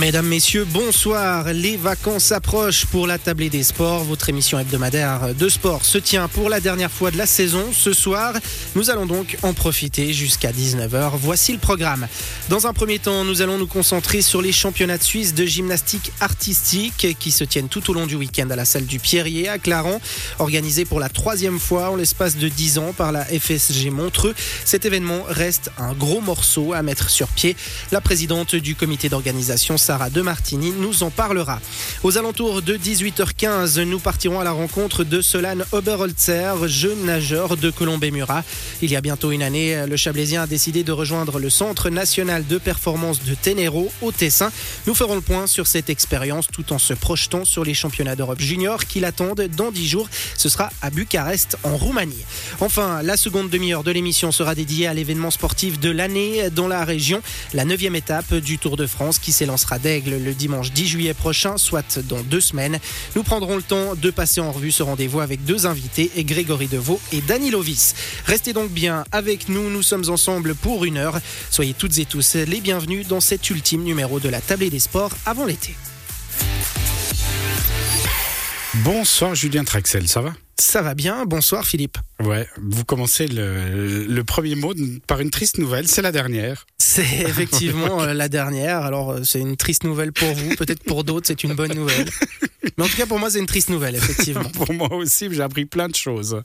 Mesdames, Messieurs, bonsoir. Les vacances approchent pour la tablée des sports. Votre émission hebdomadaire de sport se tient pour la dernière fois de la saison ce soir. Nous allons donc en profiter jusqu'à 19h. Voici le programme. Dans un premier temps, nous allons nous concentrer sur les championnats de Suisse de gymnastique artistique qui se tiennent tout au long du week-end à la salle du Pierrier à Clarence, organisé pour la troisième fois en l'espace de 10 ans par la FSG Montreux. Cet événement reste un gros morceau à mettre sur pied. La présidente du comité d'organisation, Sarah Demartini, nous en parlera. Aux alentours de 18h15, nous partirons à la rencontre de Solane Oberholzer, jeune nageur de Colombey-Murat. Il y a bientôt une année, le Chablaisien a décidé de rejoindre le Centre national de performance de Ténéro au Tessin. Nous ferons le point sur cette expérience tout en se projetant sur les championnats d'Europe junior qui l'attendent dans 10 jours. Ce sera à Bucarest en Roumanie. Enfin, la seconde demi-heure de l'émission sera dédiée à l'événement sportif de l'année dans la région, la neuvième étape du Tour de France qui s'élancera d'Aigle le dimanche 10 juillet prochain, soit dans deux semaines. Nous prendrons le temps de passer en revue ce rendez-vous avec deux invités, Grégory Deveau et Dani Lovis. Restez donc bien avec nous, nous sommes ensemble pour une heure. Soyez toutes et tous les bienvenus dans cet ultime numéro de la Tablée des Sports avant l'été. Bonsoir Julien Traxel, ça va? Ça va bien, bonsoir Philippe. Ouais, vous commencez le, le premier mot par une triste nouvelle, c'est la dernière. C'est effectivement euh, la dernière, alors euh, c'est une triste nouvelle pour vous, peut-être pour d'autres c'est une bonne nouvelle. Mais en tout cas pour moi c'est une triste nouvelle, effectivement. pour moi aussi, j'ai appris plein de choses.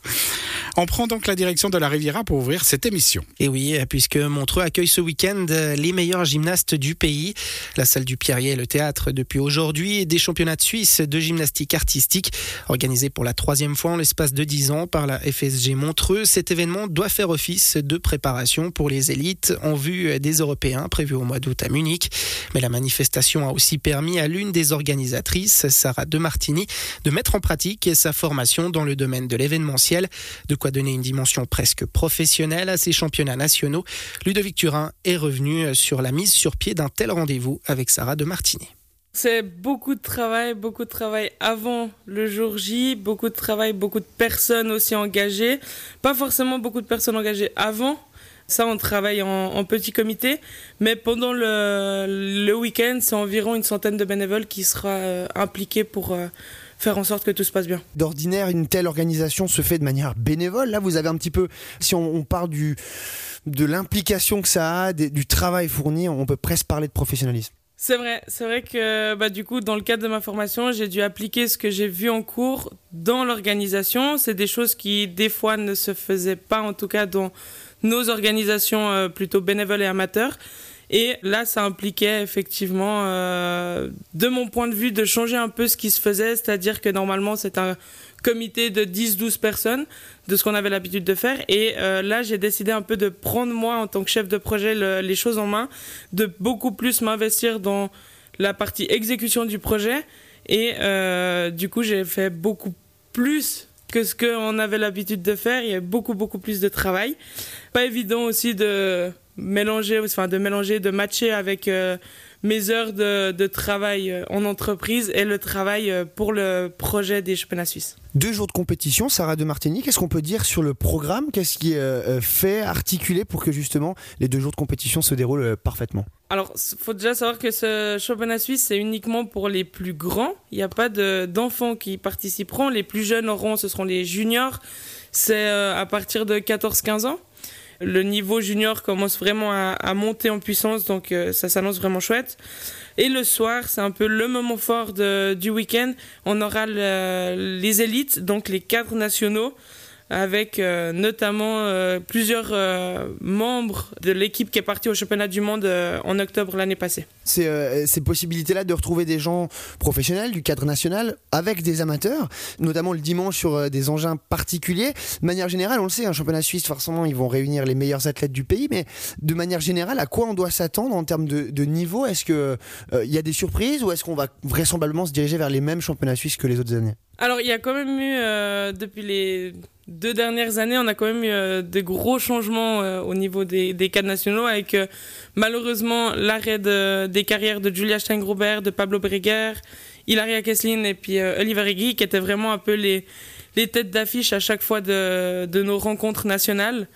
On prend donc la direction de la Riviera pour ouvrir cette émission. Et oui, puisque Montreux accueille ce week-end les meilleurs gymnastes du pays. La salle du Pierrier et le théâtre depuis aujourd'hui des championnats de Suisse de gymnastique artistique organisés pour la troisième fois en l'espace de 10 ans par la FSG Montreux. Cet événement doit faire office de préparation pour les élites en vue des Européens prévus au mois d'août à Munich. Mais la manifestation a aussi permis à l'une des organisatrices, Sarah Demartini, de mettre en pratique sa formation dans le domaine de l'événementiel, de quoi donner une dimension presque professionnelle à ces championnats nationaux. Ludovic Turin est revenu sur la mise sur pied d'un tel rendez-vous avec Sarah Demartini. C'est beaucoup de travail, beaucoup de travail avant le jour J, beaucoup de travail, beaucoup de personnes aussi engagées. Pas forcément beaucoup de personnes engagées avant. Ça, on travaille en, en petit comité. Mais pendant le, le week-end, c'est environ une centaine de bénévoles qui sera euh, impliqués pour euh, faire en sorte que tout se passe bien. D'ordinaire, une telle organisation se fait de manière bénévole. Là, vous avez un petit peu, si on, on parle du, de l'implication que ça a, des, du travail fourni, on peut presque parler de professionnalisme. C'est vrai, c'est vrai que bah, du coup, dans le cadre de ma formation, j'ai dû appliquer ce que j'ai vu en cours dans l'organisation. C'est des choses qui, des fois, ne se faisaient pas, en tout cas dans nos organisations euh, plutôt bénévoles et amateurs. Et là, ça impliquait effectivement, euh, de mon point de vue, de changer un peu ce qui se faisait, c'est-à-dire que normalement, c'est un comité de 10-12 personnes de ce qu'on avait l'habitude de faire. Et euh, là, j'ai décidé un peu de prendre moi, en tant que chef de projet, le, les choses en main, de beaucoup plus m'investir dans la partie exécution du projet. Et du coup, j'ai fait beaucoup plus que ce qu'on avait l'habitude de faire. Il y a beaucoup, beaucoup plus de travail. Pas évident aussi de mélanger, enfin de mélanger, de matcher avec euh, mes heures de, de, travail euh, en entreprise et le travail euh, pour le projet des championnats suisses. Deux jours de compétition, Sarah de Martini, qu'est-ce qu'on peut dire sur le programme? Qu'est-ce qui est euh, fait, articulé pour que justement les deux jours de compétition se déroulent parfaitement? Alors, il faut déjà savoir que ce championnat suisse, c'est uniquement pour les plus grands. Il n'y a pas d'enfants qui participeront. Les plus jeunes auront, ce seront les juniors. C'est à partir de 14-15 ans le niveau junior commence vraiment à, à monter en puissance, donc euh, ça s'annonce vraiment chouette. Et le soir, c'est un peu le moment fort de, du week-end. On aura le, les élites, donc les cadres nationaux, avec euh, notamment euh, plusieurs euh, membres de l'équipe qui est partie au championnat du monde en octobre l'année passée. Ces possibilités-là de retrouver des gens professionnels du cadre national avec des amateurs, notamment le dimanche sur des engins particuliers. De manière générale, on le sait, un championnat suisse, forcément, ils vont réunir les meilleurs athlètes du pays, mais de manière générale, à quoi on doit s'attendre en termes de, niveau? Est-ce qu'il il y a des surprises ou est-ce qu'on va vraisemblablement se diriger vers les mêmes championnats suisses que les autres années? Alors, il y a quand même eu, depuis les deux dernières années, on a quand même eu euh, de gros changements euh, au niveau des, des cadres nationaux avec euh, malheureusement l'arrêt de, des carrières de Julia Steingrubert, de Pablo Breguer, Hilaria Kesslin et puis Oliver Egui qui étaient vraiment un peu les, les têtes d'affiche à chaque fois de, de nos rencontres nationales.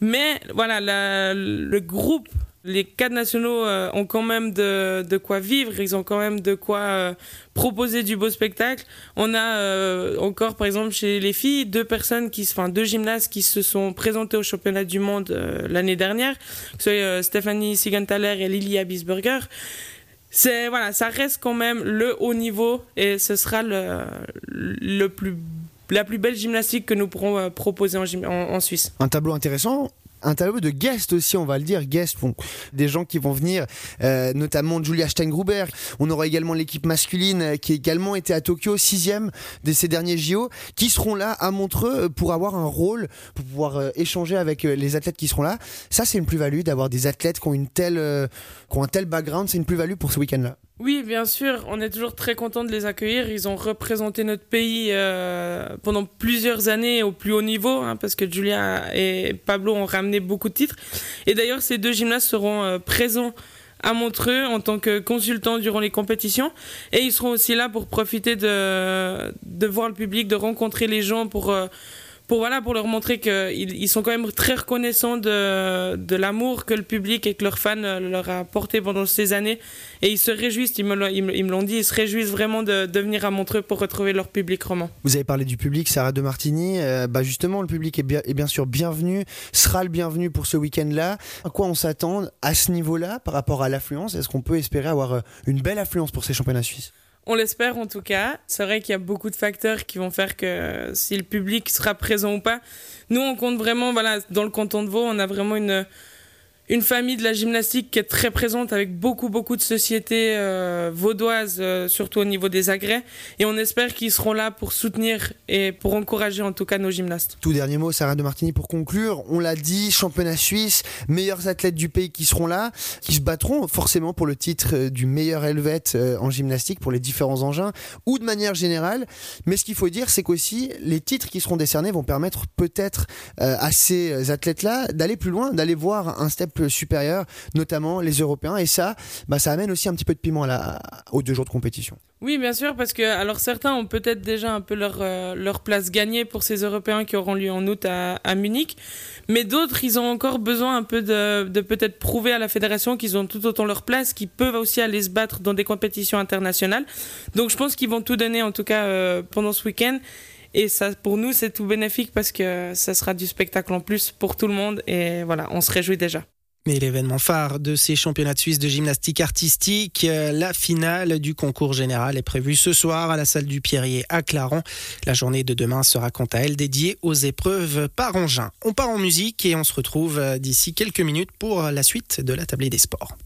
Mais voilà, la, le groupe Les cadres nationaux euh, ont quand même de, de, quoi vivre, ils ont quand même de quoi euh, proposer du beau spectacle. On a euh, encore, par exemple, chez les filles, deux personnes qui, enfin, deux gymnastes qui se sont présentées au championnat du monde l'année dernière, que ce Stéphanie Sigenthaler et Lilia Bisberger. C'est voilà, ça reste quand même le haut niveau et ce sera le, le plus la plus belle gymnastique que nous pourrons proposer en, en Suisse. Un tableau intéressant un tableau de guests aussi, on va le dire, guests, bon, des gens qui vont venir, euh, notamment Julia Steingruber. On aura également l'équipe masculine euh, qui également été à Tokyo, sixième de ces derniers JO, qui seront là à Montreux euh, pour avoir un rôle, pour pouvoir échanger avec les athlètes qui seront là. Ça, c'est une plus-value d'avoir des athlètes qui ont une telle, qui ont un tel background, c'est une plus-value pour ce week-end-là. Oui, bien sûr, on est toujours très content de les accueillir. Ils ont représenté notre pays euh, pendant plusieurs années au plus haut niveau, hein, parce que Julia et Pablo ont ramené beaucoup de titres. Et d'ailleurs, ces deux gymnastes seront euh, présents à Montreux en tant que consultants durant les compétitions. Et ils seront aussi là pour profiter de, de voir le public, de rencontrer les gens pour... Euh, pour voilà pour leur montrer qu'ils ils sont quand même très reconnaissants de, l'amour que le public et que leurs fans leur a porté pendant ces années. Et ils se réjouissent ils me, l'ont dit ils se réjouissent vraiment de, de, venir à Montreux pour retrouver leur public roman. Vous avez parlé du public Sarah de Martini euh, bah justement le public est bien, est bien sûr bienvenu sera le bienvenu pour ce week-end là à quoi on s'attend à ce niveau là par rapport à l'affluence? Est-ce qu'on peut espérer avoir euh, une belle affluence pour ces championnats suisses? On l'espère en tout cas. C'est vrai qu'il y a beaucoup de facteurs qui vont faire que si le public sera présent ou pas. Nous, on compte vraiment, voilà, dans le canton de Vaud, on a vraiment une, une famille de la gymnastique qui est très présente avec beaucoup beaucoup de sociétés euh, vaudoises, euh, surtout au niveau des agrès. Et on espère qu'ils seront là pour soutenir et pour encourager en tout cas nos gymnastes. Tout dernier mot, Sarah de Martini, pour conclure. On l'a dit, championnat suisse, meilleurs athlètes du pays qui seront là, qui se battront forcément pour le titre euh, du meilleur helvète en gymnastique pour les différents engins ou de manière générale. Mais ce qu'il faut dire, c'est qu'aussi les titres qui seront décernés vont permettre peut-être à ces athlètes-là d'aller plus loin, d'aller voir un step supérieurs, notamment les Européens. Et ça, bah, ça amène aussi un petit peu de piment aux deux jours de compétition. Oui, bien sûr, parce que alors certains ont peut-être déjà un peu leur, euh, leur place gagnée pour ces Européens qui auront lieu en août à, Munich, mais d'autres, ils ont encore besoin un peu de, de peut-être prouver à la fédération qu'ils ont tout autant leur place, qu'ils peuvent aussi aller se battre dans des compétitions internationales. Donc je pense qu'ils vont tout donner, en tout cas euh, pendant ce week-end. Et ça, pour nous, c'est tout bénéfique parce que ça sera du spectacle en plus pour tout le monde. Et voilà, on se réjouit déjà. Mais l'événement phare de ces championnats de Suisse de gymnastique artistique, euh, la finale du concours général est prévue ce soir à la salle du Pierrier à Clarence. La journée de demain sera quant à elle dédiée aux épreuves par engin. On part en musique et on se retrouve euh, d'ici quelques minutes pour la suite de la tablée des sports.